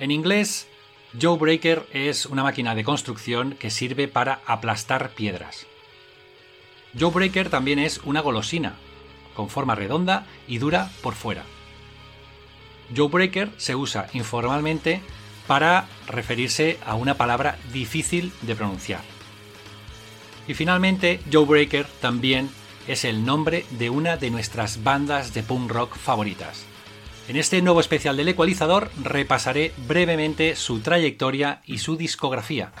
En inglés, Joe Breaker es una máquina de construcción que sirve para aplastar piedras. Joe Breaker también es una golosina, con forma redonda y dura por fuera. Joe Breaker se usa informalmente para referirse a una palabra difícil de pronunciar. Y finalmente, Joe Breaker también es el nombre de una de nuestras bandas de punk rock favoritas. En este nuevo especial del ecualizador repasaré brevemente su trayectoria y su discografía.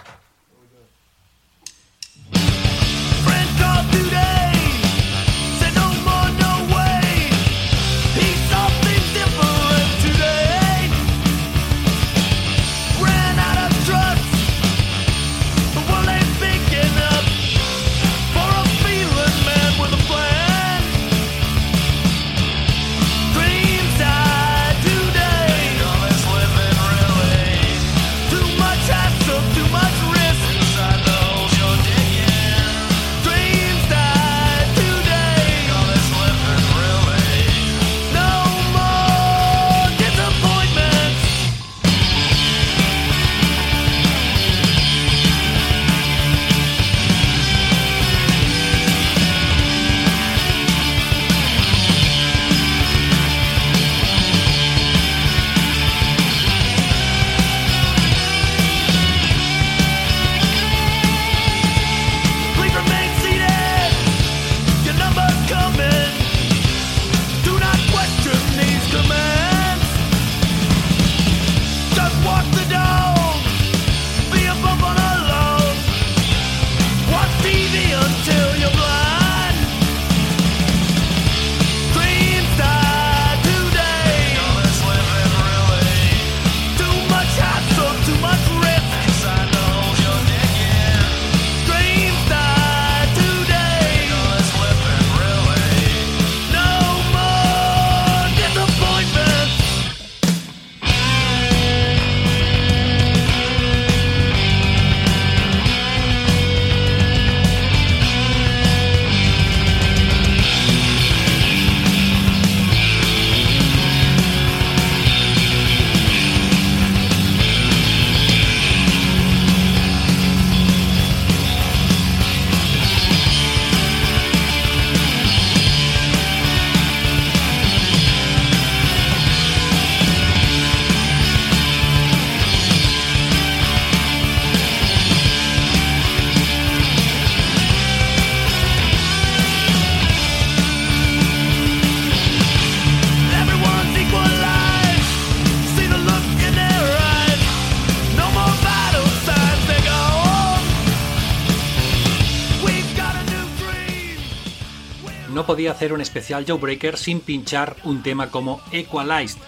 Podía hacer un especial Joe Breaker sin pinchar un tema como Equalized.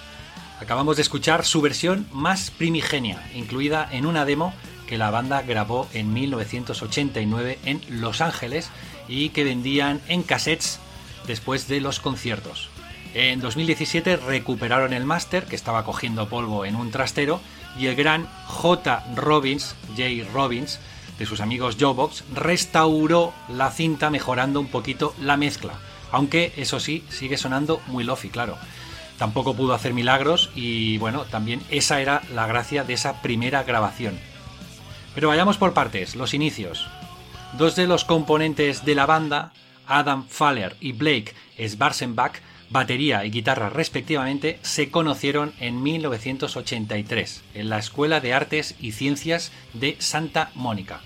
Acabamos de escuchar su versión más primigenia, incluida en una demo que la banda grabó en 1989 en Los Ángeles y que vendían en cassettes después de los conciertos. En 2017 recuperaron el máster que estaba cogiendo polvo en un trastero y el gran J. Robbins, J. Robbins, de sus amigos Jobox, restauró la cinta mejorando un poquito la mezcla. Aunque eso sí, sigue sonando muy lofi, claro. Tampoco pudo hacer milagros y bueno, también esa era la gracia de esa primera grabación. Pero vayamos por partes, los inicios. Dos de los componentes de la banda, Adam Faller y Blake Sbarsenbach, batería y guitarra respectivamente, se conocieron en 1983 en la Escuela de Artes y Ciencias de Santa Mónica.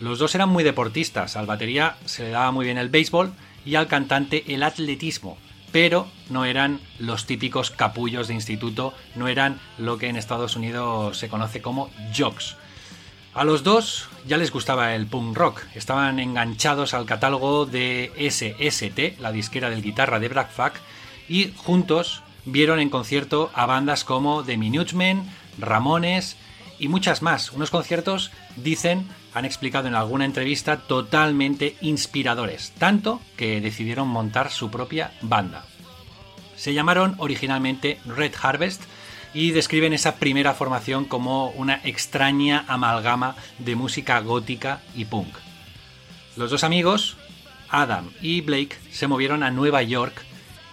Los dos eran muy deportistas, al batería se le daba muy bien el béisbol y al cantante el atletismo, pero no eran los típicos capullos de instituto, no eran lo que en Estados Unidos se conoce como jocks. A los dos ya les gustaba el punk rock, estaban enganchados al catálogo de SST, la disquera del guitarra de Black Flag, y juntos vieron en concierto a bandas como The Minutemen, Ramones y muchas más. Unos conciertos, dicen, han explicado en alguna entrevista, totalmente inspiradores, tanto que decidieron montar su propia banda. Se llamaron originalmente Red Harvest y describen esa primera formación como una extraña amalgama de música gótica y punk. Los dos amigos, Adam y Blake, se movieron a Nueva York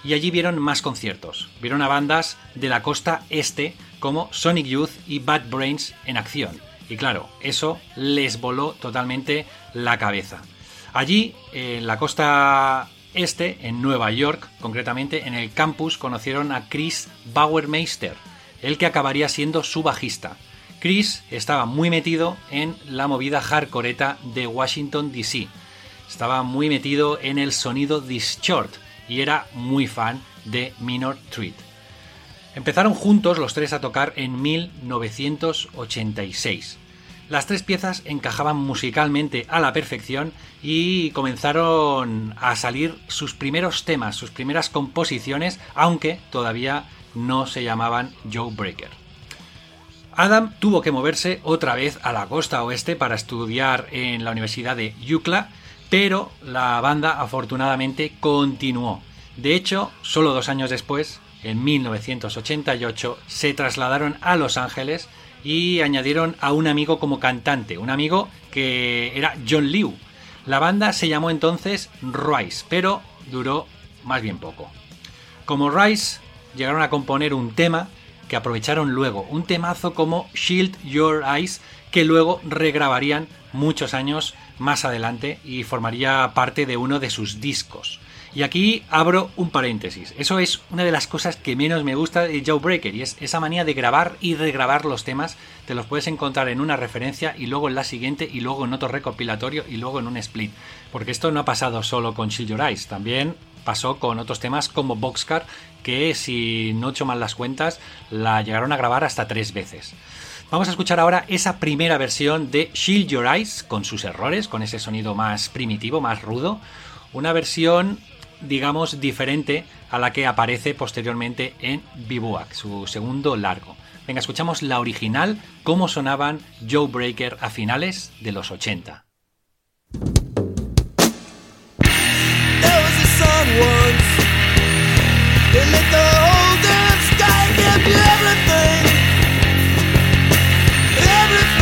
y allí vieron más conciertos. Vieron a bandas de la costa este como Sonic Youth y Bad Brains en acción. Y claro, eso les voló totalmente la cabeza. Allí, en la costa este, en Nueva York, concretamente en el campus, conocieron a Chris Bauermeister, el que acabaría siendo su bajista. Chris estaba muy metido en la movida hardcoreta de Washington DC. Estaba muy metido en el sonido Short y era muy fan de Minor Threat. Empezaron juntos los tres a tocar en 1986. Las tres piezas encajaban musicalmente a la perfección y comenzaron a salir sus primeros temas, sus primeras composiciones, aunque todavía no se llamaban Joe Breaker. Adam tuvo que moverse otra vez a la costa oeste para estudiar en la Universidad de UCLA, pero la banda afortunadamente continuó. De hecho, solo dos años después, en 1988, se trasladaron a Los Ángeles y añadieron a un amigo como cantante, un amigo que era John Liu. La banda se llamó entonces Rice, pero duró más bien poco. Como Rice, llegaron a componer un tema que aprovecharon luego, un temazo como Shield Your Eyes, que luego regrabarían muchos años más adelante y formaría parte de uno de sus discos. Y aquí abro un paréntesis. Eso es una de las cosas que menos me gusta de Joe Breaker y es esa manía de grabar y regrabar los temas. Te los puedes encontrar en una referencia y luego en la siguiente y luego en otro recopilatorio y luego en un split. Porque esto no ha pasado solo con Shield Your Eyes, también pasó con otros temas como Boxcar que si no he hecho mal las cuentas la llegaron a grabar hasta tres veces. Vamos a escuchar ahora esa primera versión de Shield Your Eyes con sus errores, con ese sonido más primitivo, más rudo. Una versión digamos, diferente a la que aparece posteriormente en Bivouac, su segundo largo. Venga, escuchamos la original, cómo sonaban Joe Breaker a finales de los 80.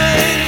right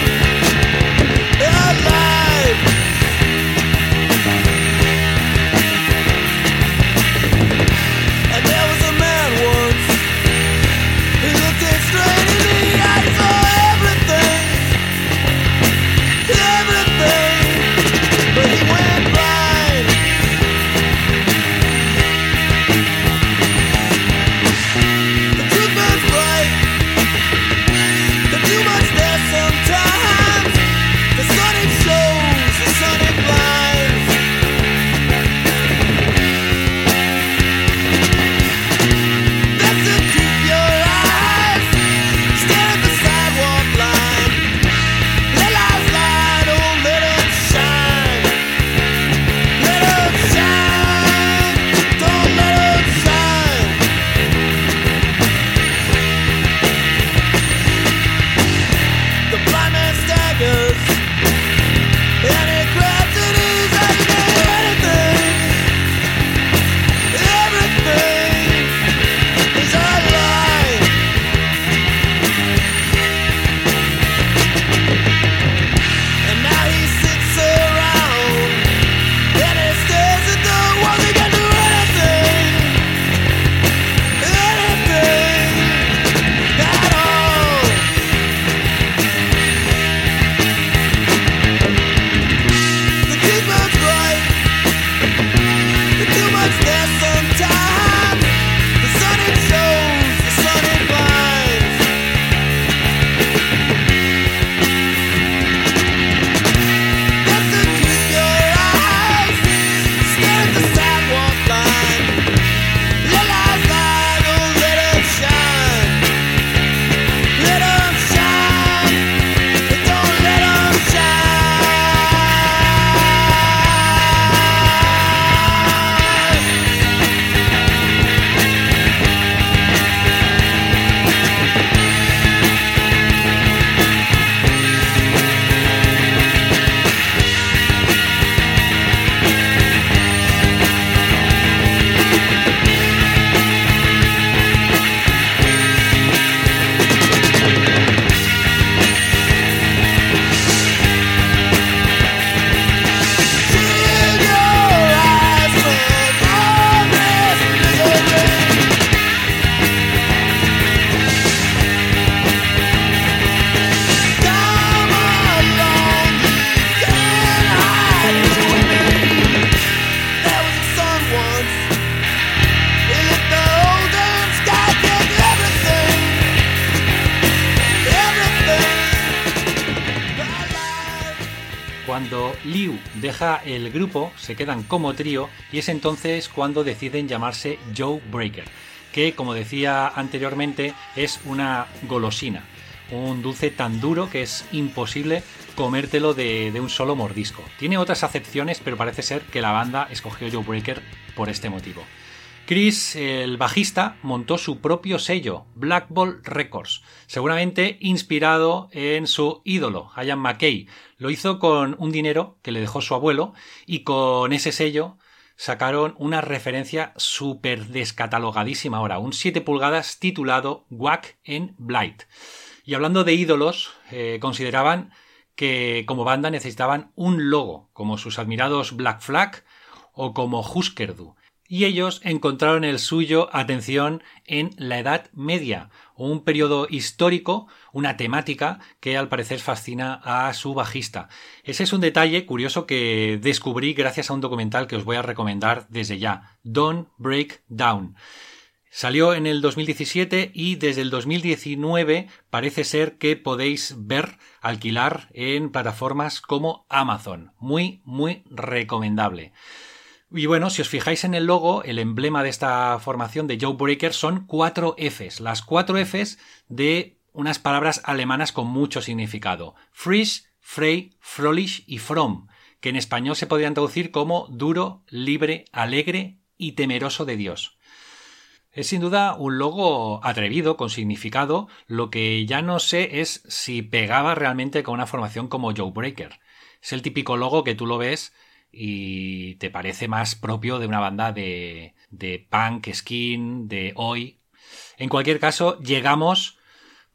quedan como trío y es entonces cuando deciden llamarse Joe Breaker, que como decía anteriormente es una golosina, un dulce tan duro que es imposible comértelo de, de un solo mordisco. Tiene otras acepciones, pero parece ser que la banda escogió Joe Breaker por este motivo. Chris, el bajista, montó su propio sello, Black Ball Records, seguramente inspirado en su ídolo, Ian McKay. Lo hizo con un dinero que le dejó su abuelo y con ese sello sacaron una referencia súper descatalogadísima ahora, un 7 pulgadas titulado Wack en Blight. Y hablando de ídolos, eh, consideraban que como banda necesitaban un logo, como sus admirados Black Flag o como Husker Du y ellos encontraron el suyo, atención, en la Edad Media, un periodo histórico, una temática que al parecer fascina a su bajista. Ese es un detalle curioso que descubrí gracias a un documental que os voy a recomendar desde ya, Don't Break Down. Salió en el 2017 y desde el 2019 parece ser que podéis ver, alquilar en plataformas como Amazon. Muy, muy recomendable. Y bueno, si os fijáis en el logo, el emblema de esta formación de Joe Breaker son cuatro Fs, las cuatro Fs de unas palabras alemanas con mucho significado. Frisch, frei, fröhlich y fromm, que en español se podrían traducir como duro, libre, alegre y temeroso de Dios. Es sin duda un logo atrevido, con significado, lo que ya no sé es si pegaba realmente con una formación como Joe Breaker. Es el típico logo que tú lo ves y te parece más propio de una banda de, de punk, skin, de hoy. En cualquier caso, llegamos,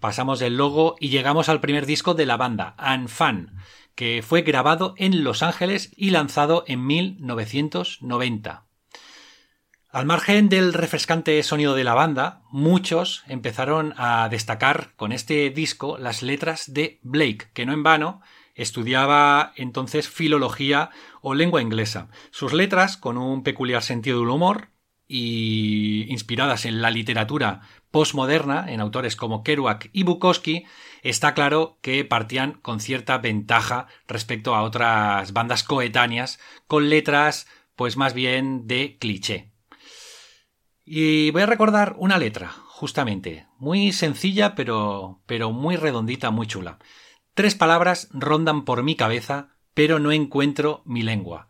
pasamos del logo y llegamos al primer disco de la banda, Fan, que fue grabado en Los Ángeles y lanzado en 1990. Al margen del refrescante sonido de la banda, muchos empezaron a destacar con este disco las letras de Blake, que no en vano Estudiaba entonces filología o lengua inglesa. Sus letras, con un peculiar sentido del humor y inspiradas en la literatura postmoderna, en autores como Kerouac y Bukowski, está claro que partían con cierta ventaja respecto a otras bandas coetáneas con letras pues más bien de cliché. Y voy a recordar una letra, justamente, muy sencilla pero pero muy redondita, muy chula. Tres palabras rondan por mi cabeza, pero no encuentro mi lengua.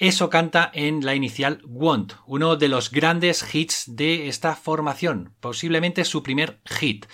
Eso canta en la inicial Want, uno de los grandes hits de esta formación, posiblemente su primer hit.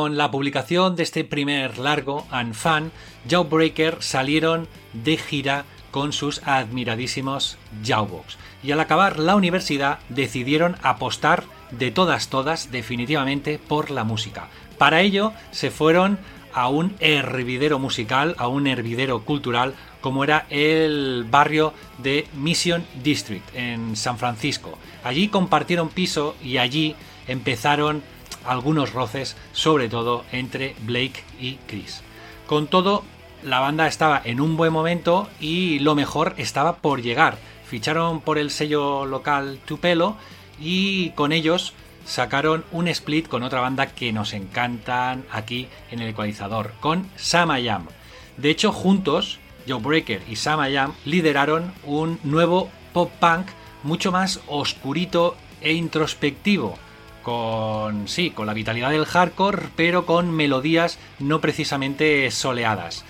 Con la publicación de este primer largo, and Fan, Jawbreaker salieron de gira con sus admiradísimos Jawbox. Y al acabar la universidad decidieron apostar de todas todas definitivamente por la música. Para ello se fueron a un hervidero musical, a un hervidero cultural como era el barrio de Mission District en San Francisco. Allí compartieron piso y allí empezaron algunos roces, sobre todo entre Blake y Chris. Con todo, la banda estaba en un buen momento y lo mejor estaba por llegar. Ficharon por el sello local Tupelo y con ellos sacaron un split con otra banda que nos encantan aquí en el ecualizador, con Samayam. De hecho, juntos, Joe Breaker y Samayam lideraron un nuevo pop punk mucho más oscurito e introspectivo con sí, con la vitalidad del hardcore, pero con melodías no precisamente soleadas.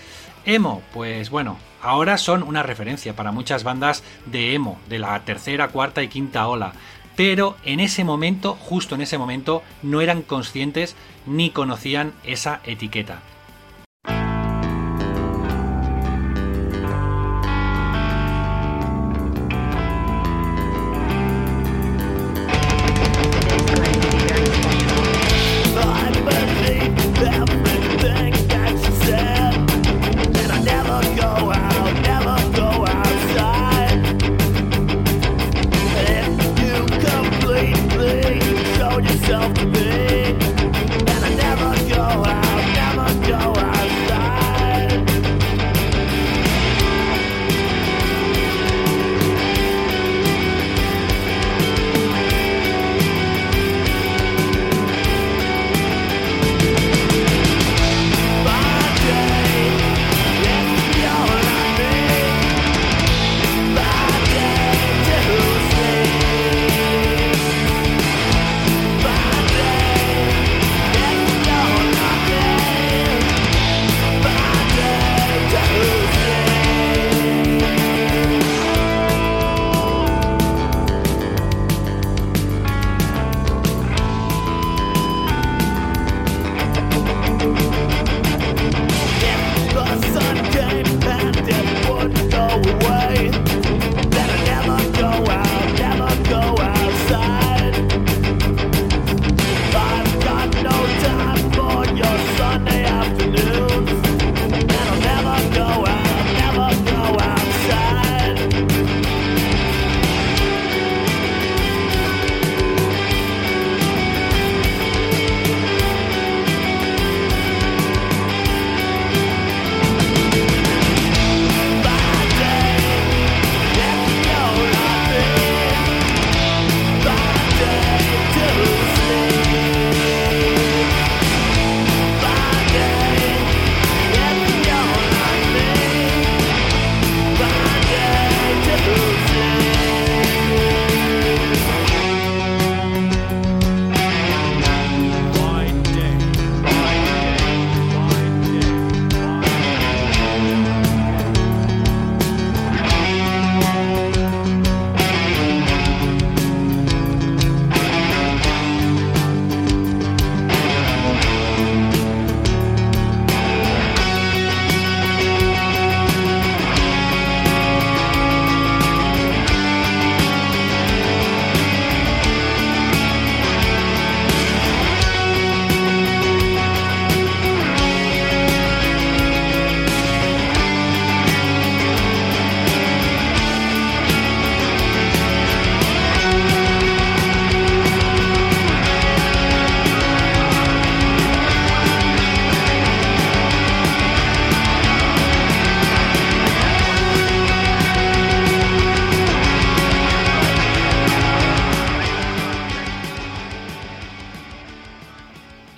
Emo, pues bueno, ahora son una referencia para muchas bandas de emo, de la tercera, cuarta y quinta ola, pero en ese momento, justo en ese momento, no eran conscientes ni conocían esa etiqueta.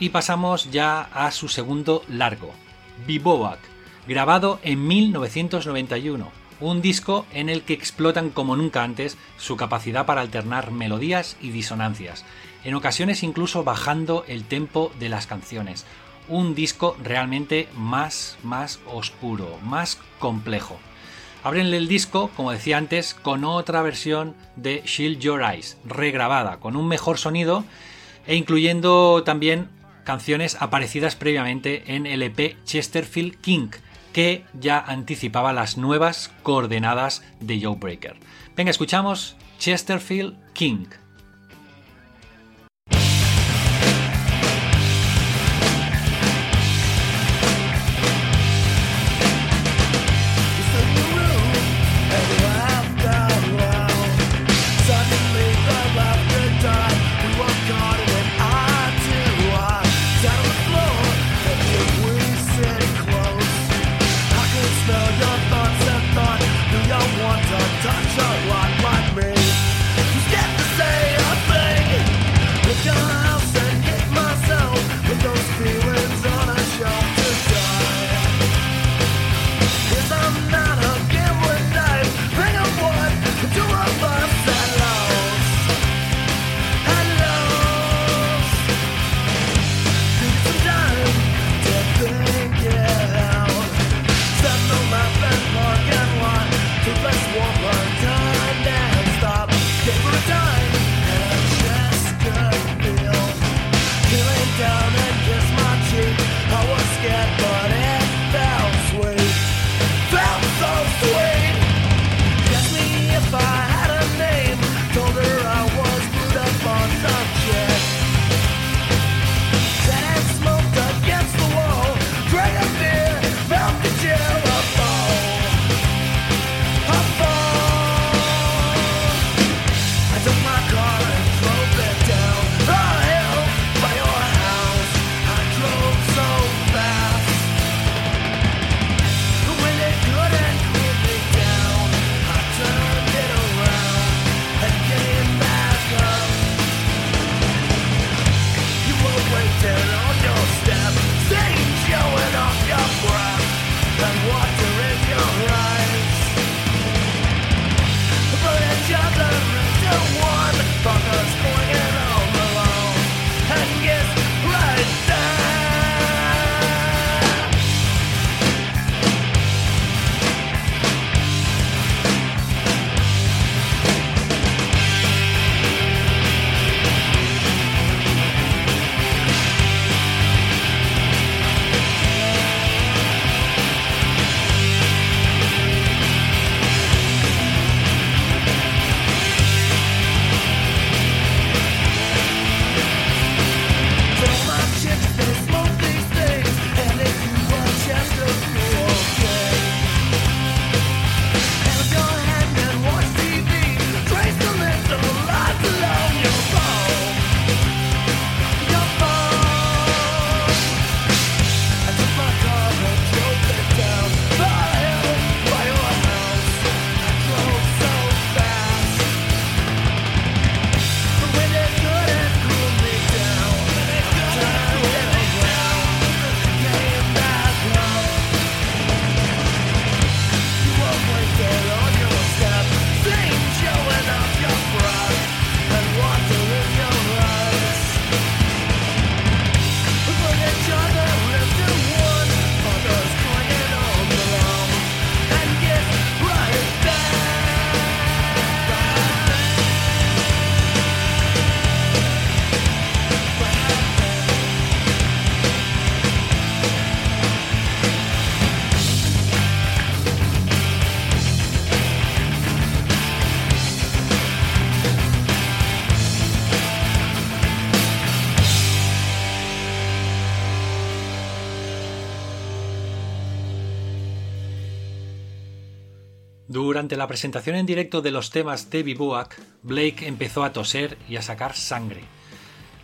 Pasamos ya a su segundo largo, Bivouac, grabado en 1991, un disco en el que explotan como nunca antes su capacidad para alternar melodías y disonancias, en ocasiones incluso bajando el tempo de las canciones. Un disco realmente más, más oscuro, más complejo. Abrenle el disco, como decía antes, con otra versión de Shield Your Eyes, regrabada, con un mejor sonido e incluyendo también canciones aparecidas previamente en el EP Chesterfield King, que ya anticipaba las nuevas coordenadas de Joe Breaker. Venga, escuchamos Chesterfield King. La presentación en directo de los temas de Bivouac, Blake empezó a toser y a sacar sangre.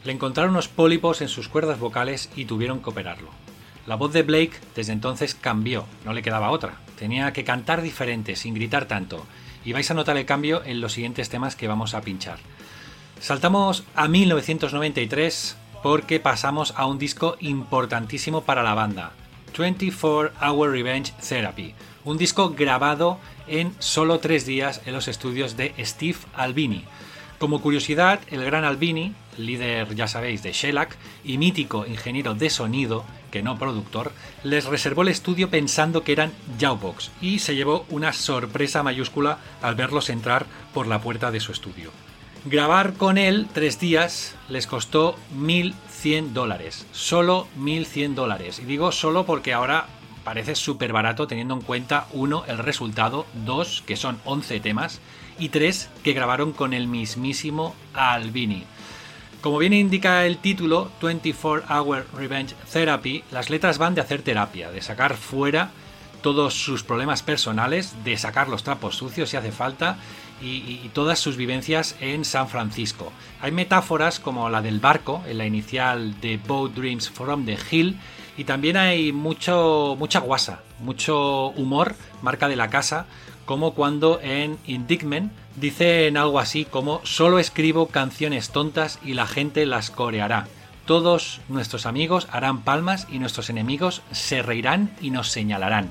Le encontraron unos pólipos en sus cuerdas vocales y tuvieron que operarlo. La voz de Blake desde entonces cambió, no le quedaba otra. Tenía que cantar diferente, sin gritar tanto, y vais a notar el cambio en los siguientes temas que vamos a pinchar. Saltamos a 1993 porque pasamos a un disco importantísimo para la banda, 24 Hour Revenge Therapy, un disco grabado en solo tres días en los estudios de Steve Albini. Como curiosidad, el gran Albini, líder, ya sabéis, de Shellac y mítico ingeniero de sonido, que no productor, les reservó el estudio pensando que eran Jawbox y se llevó una sorpresa mayúscula al verlos entrar por la puerta de su estudio. Grabar con él tres días les costó 1.100 dólares. Solo 1.100 dólares. Y digo solo porque ahora parece súper barato teniendo en cuenta, uno, el resultado, dos, que son 11 temas, y tres, que grabaron con el mismísimo Albini. Como bien indica el título, 24 Hour Revenge Therapy, las letras van de hacer terapia, de sacar fuera todos sus problemas personales, de sacar los trapos sucios si hace falta y, todas sus vivencias en San Francisco. Hay metáforas como la del barco en la inicial de Boat Dreams from the Hill y también hay mucho, mucha guasa, mucho humor, marca de la casa, como cuando en Indictment dicen algo así como solo escribo canciones tontas y la gente las coreará. Todos nuestros amigos harán palmas y nuestros enemigos se reirán y nos señalarán.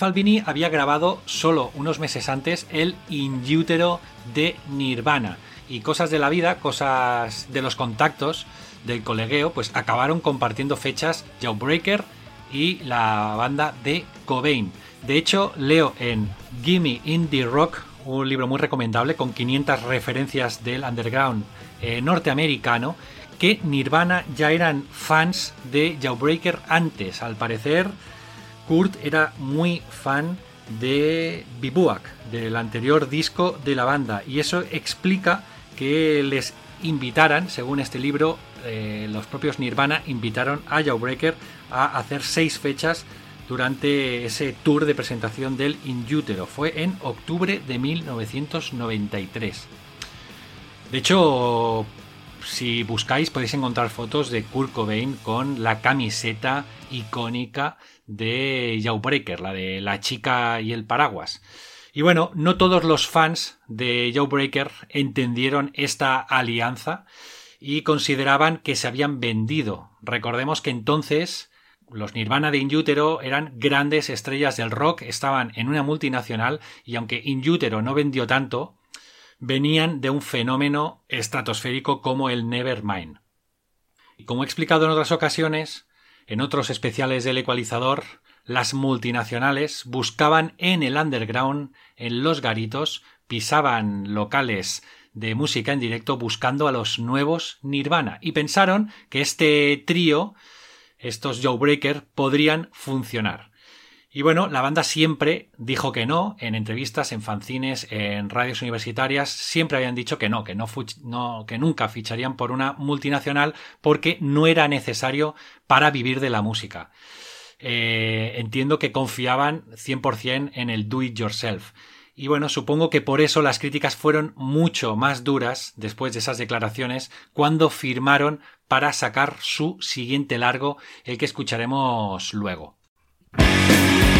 Albini había grabado solo unos meses antes el In de Nirvana. Y cosas de la vida, cosas de los contactos, del colegueo, pues acabaron compartiendo fechas Jawbreaker y la banda de Cobain. De hecho, leo en Gimme Indie Rock, un libro muy recomendable con 500 referencias del underground eh, norteamericano, que Nirvana ya eran fans de Jawbreaker antes. Al parecer, Kurt era muy fan de Bibuak, del anterior disco de la banda, y eso explica que les invitaran, según este libro, eh, los propios Nirvana invitaron a Jawbreaker a hacer seis fechas durante ese tour de presentación del Inútero. Fue en octubre de 1993. De hecho, si buscáis podéis encontrar fotos de Kurt Cobain con la camiseta icónica de Jawbreaker, la de la chica y el paraguas. Y bueno, no todos los fans de Jawbreaker entendieron esta alianza y consideraban que se habían vendido. Recordemos que entonces los Nirvana de Inútero eran grandes estrellas del rock, estaban en una multinacional y aunque Inútero no vendió tanto, venían de un fenómeno estratosférico como el Nevermind. Y como he explicado en otras ocasiones, en otros especiales del ecualizador, las multinacionales buscaban en el underground, en los garitos, pisaban locales de música en directo buscando a los nuevos Nirvana y pensaron que este trío, estos Jawbreaker, podrían funcionar. Y bueno, la banda siempre dijo que no, en entrevistas, en fanzines, en radios universitarias, siempre habían dicho que no, que no, que nunca ficharían por una multinacional porque no era necesario para vivir de la música. Eh, entiendo que confiaban 100% en el do it yourself. Y bueno, supongo que por eso las críticas fueron mucho más duras después de esas declaraciones cuando firmaron para sacar su siguiente largo, el que escucharemos luego.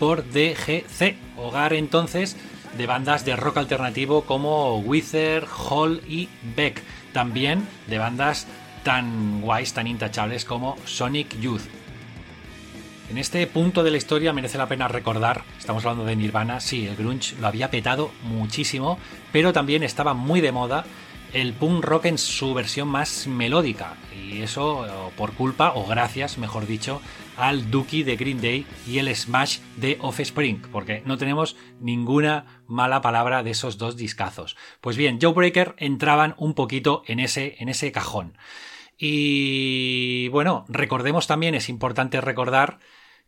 por DGC, hogar entonces de bandas de rock alternativo como Wither, Hall y Beck, también de bandas tan guays, tan intachables como Sonic Youth. En este punto de la historia merece la pena recordar, estamos hablando de Nirvana, sí, el grunge lo había petado muchísimo, pero también estaba muy de moda el punk rock en su versión más melódica, y eso por culpa, o gracias, mejor dicho, al Dookie de Green Day y el Smash de Offspring, porque no tenemos ninguna mala palabra de esos dos discazos. Pues bien, Joe Breaker entraban un poquito en ese, en ese cajón. Y bueno, recordemos también, es importante recordar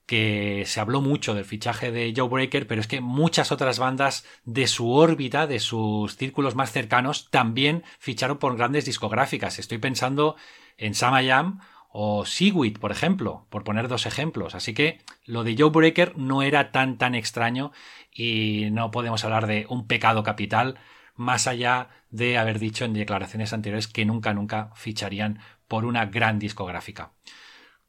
que se habló mucho del fichaje de Joe Breaker, pero es que muchas otras bandas de su órbita, de sus círculos más cercanos, también ficharon por grandes discográficas. Estoy pensando en Samayam o Seaweed, por ejemplo, por poner dos ejemplos. Así que lo de Joe Breaker no era tan tan extraño y no podemos hablar de un pecado capital más allá de haber dicho en declaraciones anteriores que nunca nunca ficharían por una gran discográfica.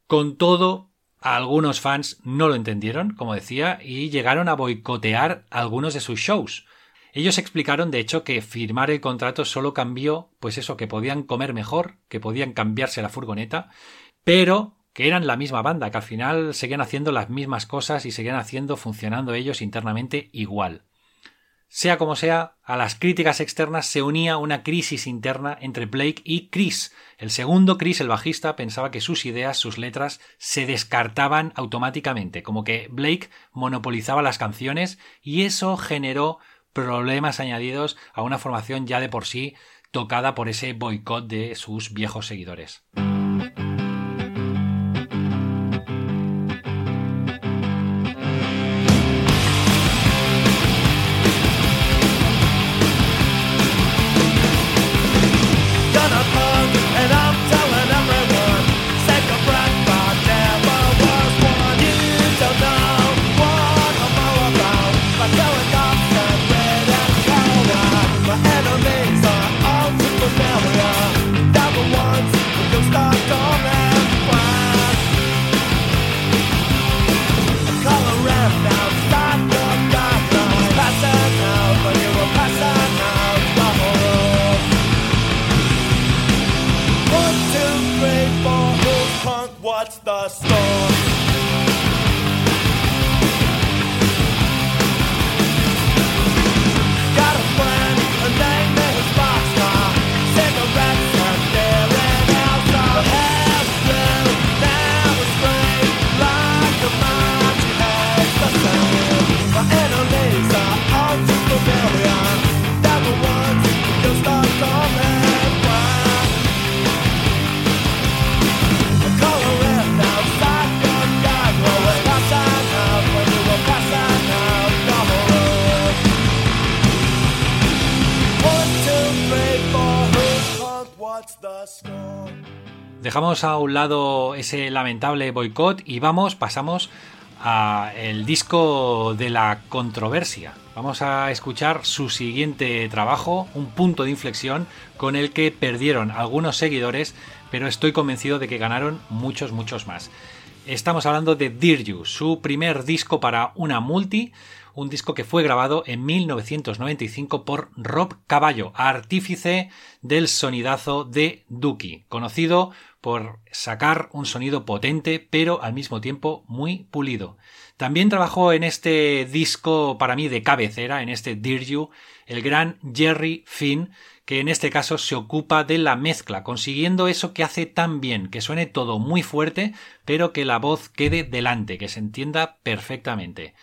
Con todo, algunos fans no lo entendieron, como decía, y llegaron a boicotear algunos de sus shows. Ellos explicaron, de hecho, que firmar el contrato solo cambió, pues eso, que podían comer mejor, que podían cambiarse la furgoneta, pero que eran la misma banda, que al final seguían haciendo las mismas cosas y seguían haciendo, funcionando ellos internamente igual. Sea como sea, a las críticas externas se unía una crisis interna entre Blake y Chris. El segundo, Chris, el bajista, pensaba que sus ideas, sus letras, se descartaban automáticamente, como que Blake monopolizaba las canciones y eso generó problemas añadidos a una formación ya de por sí tocada por ese boicot de sus viejos seguidores. Dejamos a un lado ese lamentable boicot y vamos, pasamos a el disco de la controversia. Vamos a escuchar su siguiente trabajo, un punto de inflexión con el que perdieron algunos seguidores, pero estoy convencido de que ganaron muchos, muchos más. Estamos hablando de Dear You, su primer disco para una multi, un disco que fue grabado en 1995 por Rob Caballo, artífice del sonidazo de Dookie, conocido por sacar un sonido potente pero al mismo tiempo muy pulido. También trabajó en este disco para mí de cabecera, en este Dear You, el gran Jerry Finn, que en este caso se ocupa de la mezcla, consiguiendo eso que hace tan bien, que suene todo muy fuerte, pero que la voz quede delante, que se entienda perfectamente.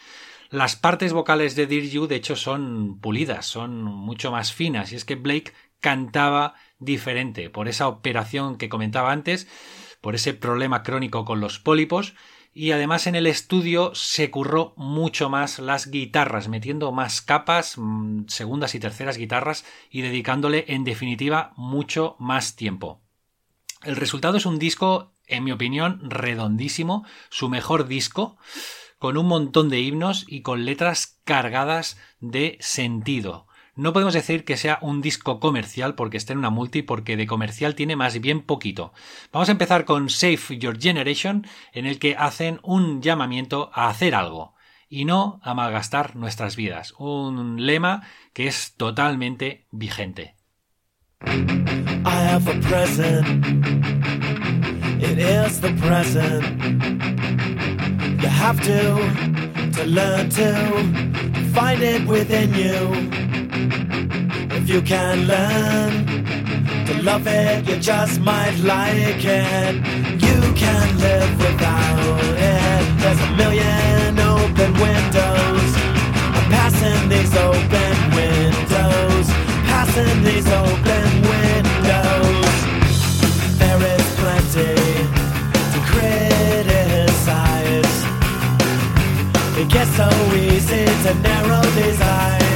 Las partes vocales de Dear You, de hecho, son pulidas, son mucho más finas, y es que Blake cantaba diferente por esa operación que comentaba antes, por ese problema crónico con los pólipos y además en el estudio se curró mucho más las guitarras, metiendo más capas, mm, segundas y terceras guitarras y dedicándole en definitiva mucho más tiempo. El resultado es un disco, en mi opinión, redondísimo, su mejor disco, con un montón de himnos y con letras cargadas de sentido. No podemos decir que sea un disco comercial porque está en una multi, porque de comercial tiene más bien poquito. Vamos a empezar con Save Your Generation, en el que hacen un llamamiento a hacer algo y no a malgastar nuestras vidas. Un lema que es totalmente vigente. find it within you. If you can learn to love it, you just might like it. You can live without it. There's a million open windows. I'm passing these open windows. Passing these open windows. There is plenty to criticize. It gets so easy to narrow these eyes.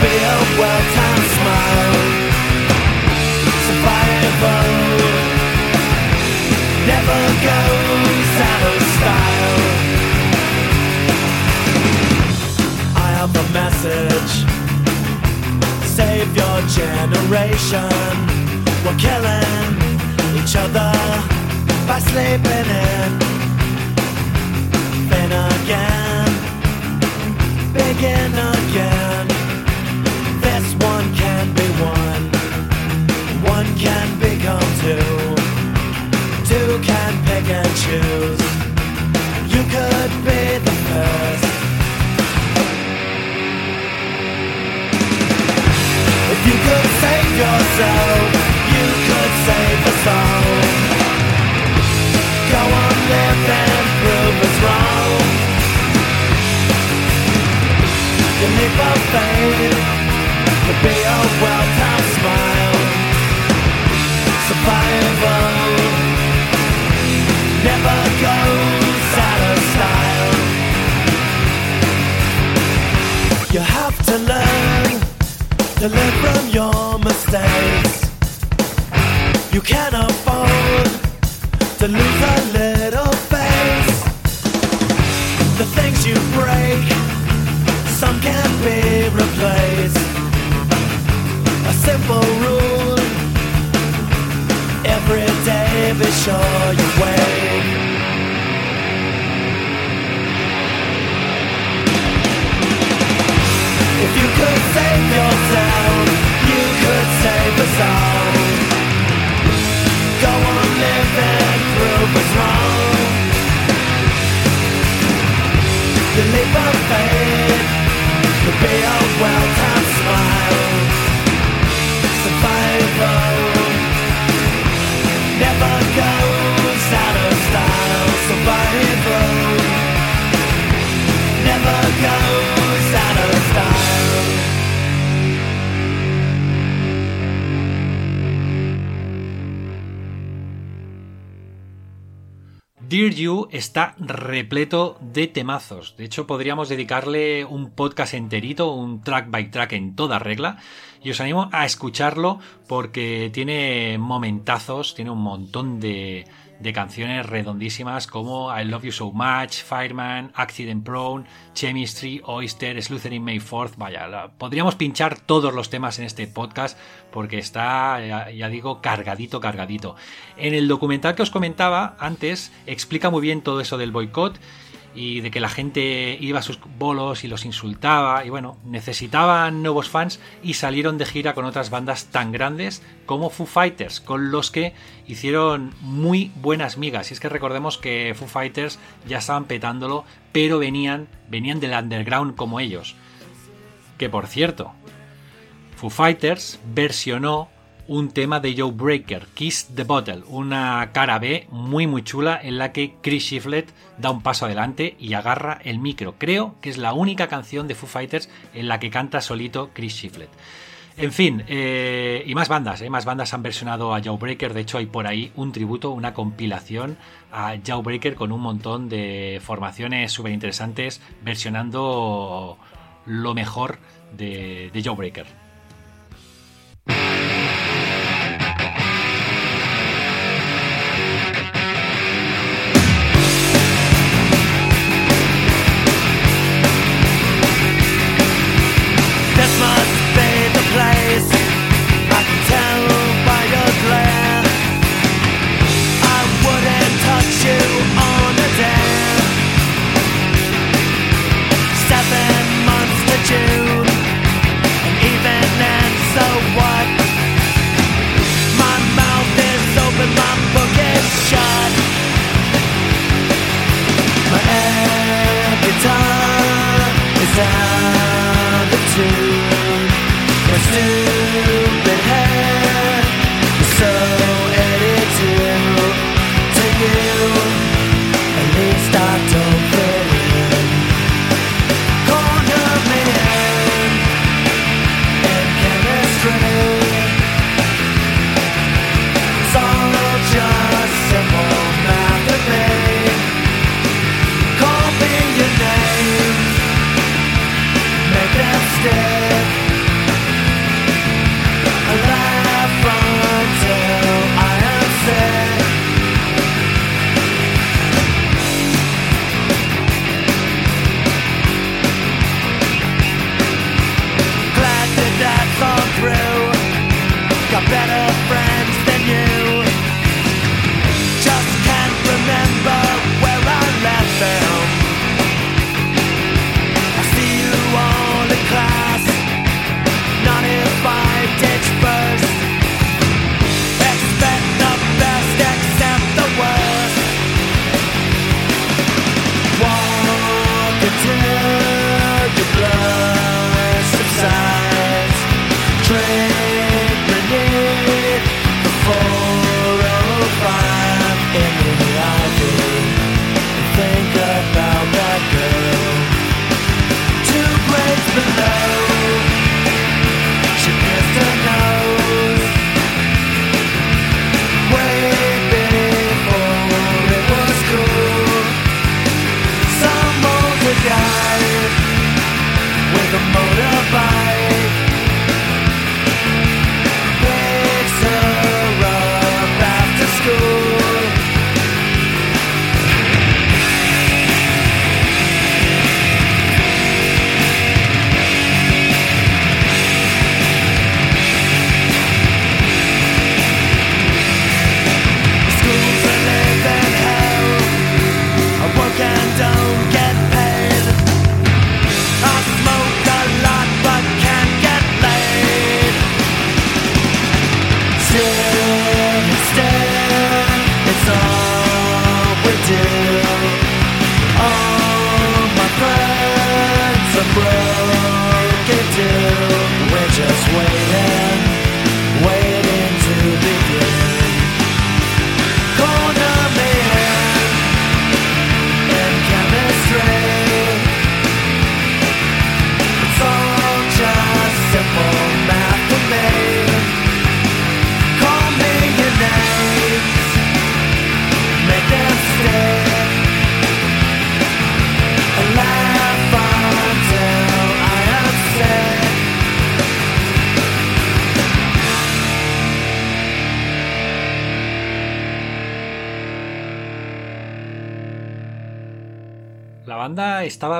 Be a well-timed smile. Survival goes out of style. I have a message. Save your generation. We're killing each other by sleeping in. Then again, begin again. This one can be one. One can become two. Two can pick and choose. You could be the first. If you could save yourself, you could save us all. Go on, live leap of faith could be a well-timed smile. Survival never goes out of style. You have to learn to learn from your mistakes. You can't afford to lose a little face. The things you break, can't be replaced. A simple rule every day, be sure you wait. If you could save yourself, you could save us all. Go on living, prove us wrong. The leap of faith be a well-timed smile. Dear You está repleto de temazos. De hecho, podríamos dedicarle un podcast enterito, un track by track en toda regla. Y os animo a escucharlo porque tiene momentazos, tiene un montón de, de canciones redondísimas como I Love You So Much, Fireman, Accident Prone, Chemistry, Oyster, Sleuthering May 4 Vaya, podríamos pinchar todos los temas en este podcast porque está, ya, ya digo, cargadito, cargadito. En el documental que os comentaba antes, explica muy bien todo eso del boicot y de que la gente iba a sus bolos y los insultaba y bueno, necesitaban nuevos fans y salieron de gira con otras bandas tan grandes como Foo Fighters, con los que hicieron muy buenas migas. Y es que recordemos que Foo Fighters ya estaban petándolo, pero venían, venían del underground como ellos. Que por cierto, Foo Fighters versionó un tema de Joe Breaker, Kiss the Bottle, una cara B muy muy chula en la que Chris Shiflett da un paso adelante y agarra el micro. Creo que es la única canción de Foo Fighters en la que canta solito Chris Shiflett. En fin, eh, y más bandas, eh, más bandas han versionado a Joe Breaker. De hecho, hay por ahí un tributo, una compilación a Joe Breaker con un montón de formaciones súper interesantes versionando lo mejor de, de Joe Breaker.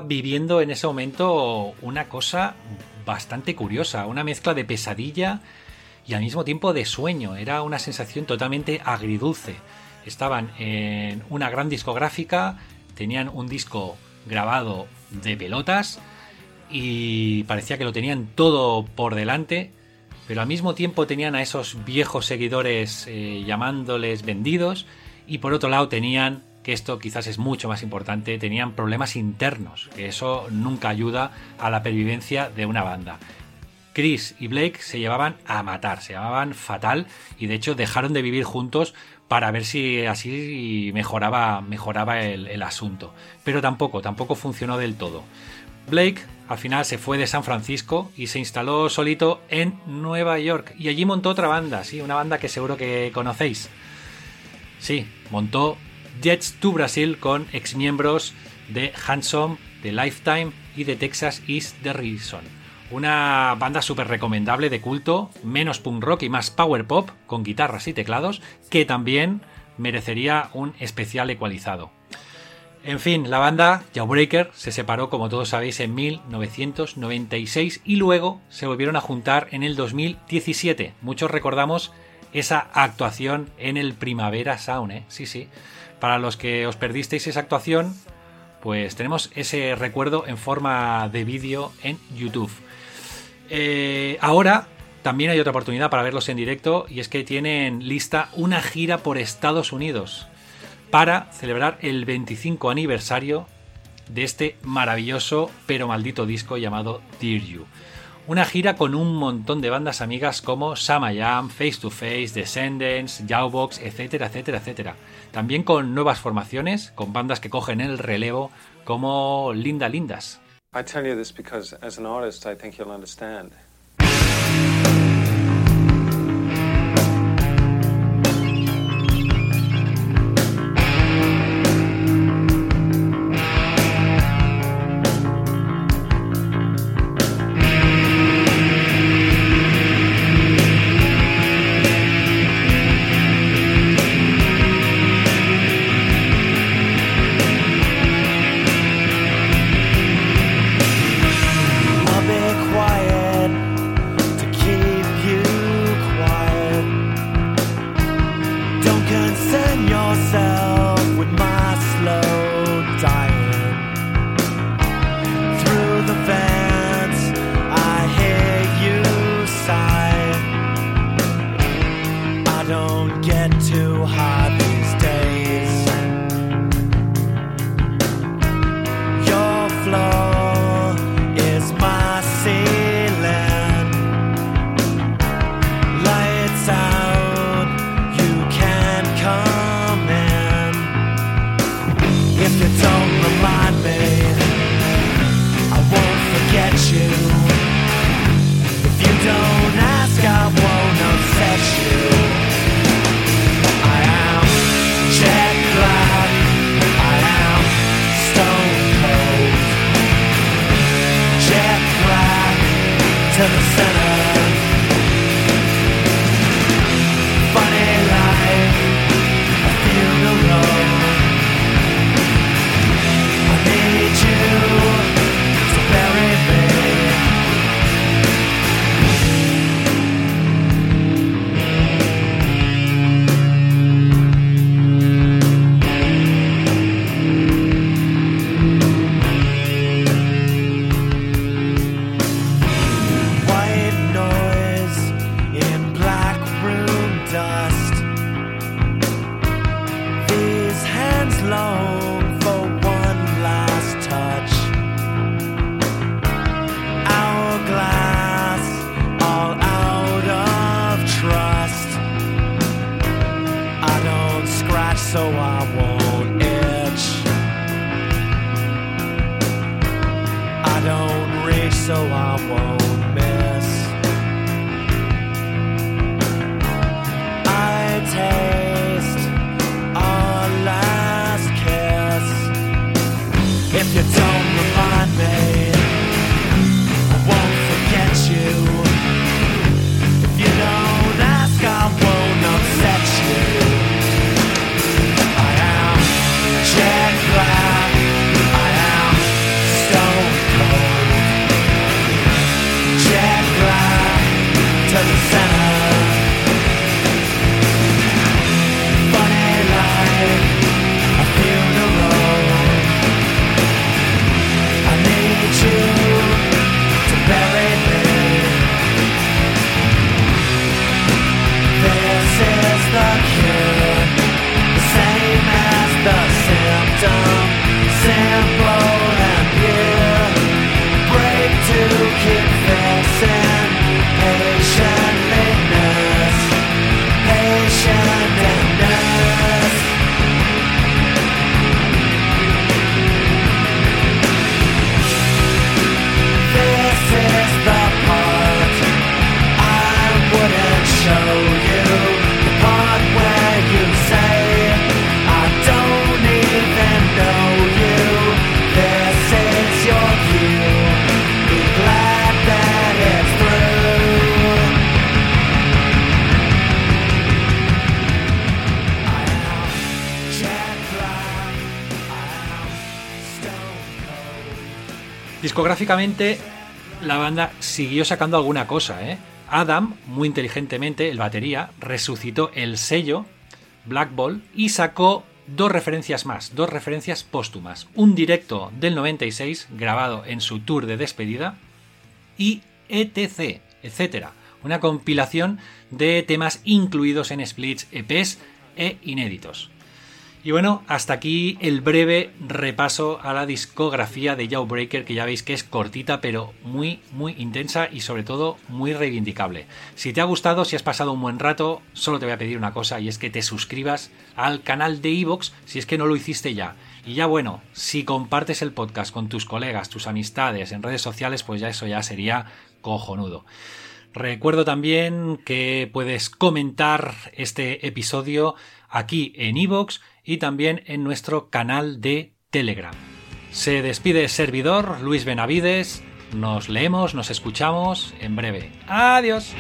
Viviendo en ese momento una cosa bastante curiosa, una mezcla de pesadilla y al mismo tiempo de sueño. Era una sensación totalmente agridulce. Estaban en una gran discográfica, tenían un disco grabado de pelotas y parecía que lo tenían todo por delante, pero al mismo tiempo tenían a esos viejos seguidores eh, llamándoles vendidos y por otro lado tenían, que esto quizás es mucho más importante, tenían problemas internos, que eso nunca ayuda a la pervivencia de una banda. Chris y Blake se llevaban a matar, se llamaban fatal y de hecho dejaron de vivir juntos para ver si así mejoraba, mejoraba el, el asunto. Pero tampoco, tampoco funcionó del todo. Blake al final se fue de San Francisco y se instaló solito en Nueva York y allí montó otra banda, sí, una banda que seguro que conocéis. Sí, montó Jets to Brasil con exmiembros de Handsome, de Lifetime y de Texas Is the Reason. Una banda súper recomendable de culto, menos punk rock y más power pop, con guitarras y teclados, que también merecería un especial ecualizado. En fin, la banda Jawbreaker se separó, como todos sabéis, en 1996 y luego se volvieron a juntar en el 2017. Muchos recordamos esa actuación en el Primavera Sound, ¿eh? Sí, sí. Para los que os perdisteis esa actuación, pues tenemos ese recuerdo en forma de vídeo en YouTube. Eh, ahora también hay otra oportunidad para verlos en directo y es que tienen lista una gira por Estados Unidos para celebrar el 25 aniversario de este maravilloso pero maldito disco llamado Dear You. Una gira con un montón de bandas amigas como Samayam, Face to Face, Descendants, Jawbox, etcétera, etcétera, etcétera. También con nuevas formaciones, con bandas que cogen el relevo como Linda Lindas. Discográficamente, la banda siguió sacando alguna cosa, ¿eh? Adam, muy inteligentemente, el batería, resucitó el sello Black Ball y sacó dos referencias más, dos referencias póstumas. Un directo del 96, grabado en su tour de despedida, y etc, etcétera. Una compilación de temas incluidos en splits, EPs e inéditos. Y bueno, hasta aquí el breve repaso a la discografía de Jawbreaker, que ya veis que es cortita, pero muy, muy intensa y sobre todo muy reivindicable. Si te ha gustado, si has pasado un buen rato, solo te voy a pedir una cosa y es que te suscribas al canal de Evox si es que no lo hiciste ya. Y ya bueno, si compartes el podcast con tus colegas, tus amistades en redes sociales, pues ya eso ya sería cojonudo. Recuerdo también que puedes comentar este episodio aquí en iVoox y también en nuestro canal de Telegram. Se despide servidor Luis Benavides. Nos leemos, nos escuchamos en breve. Adiós.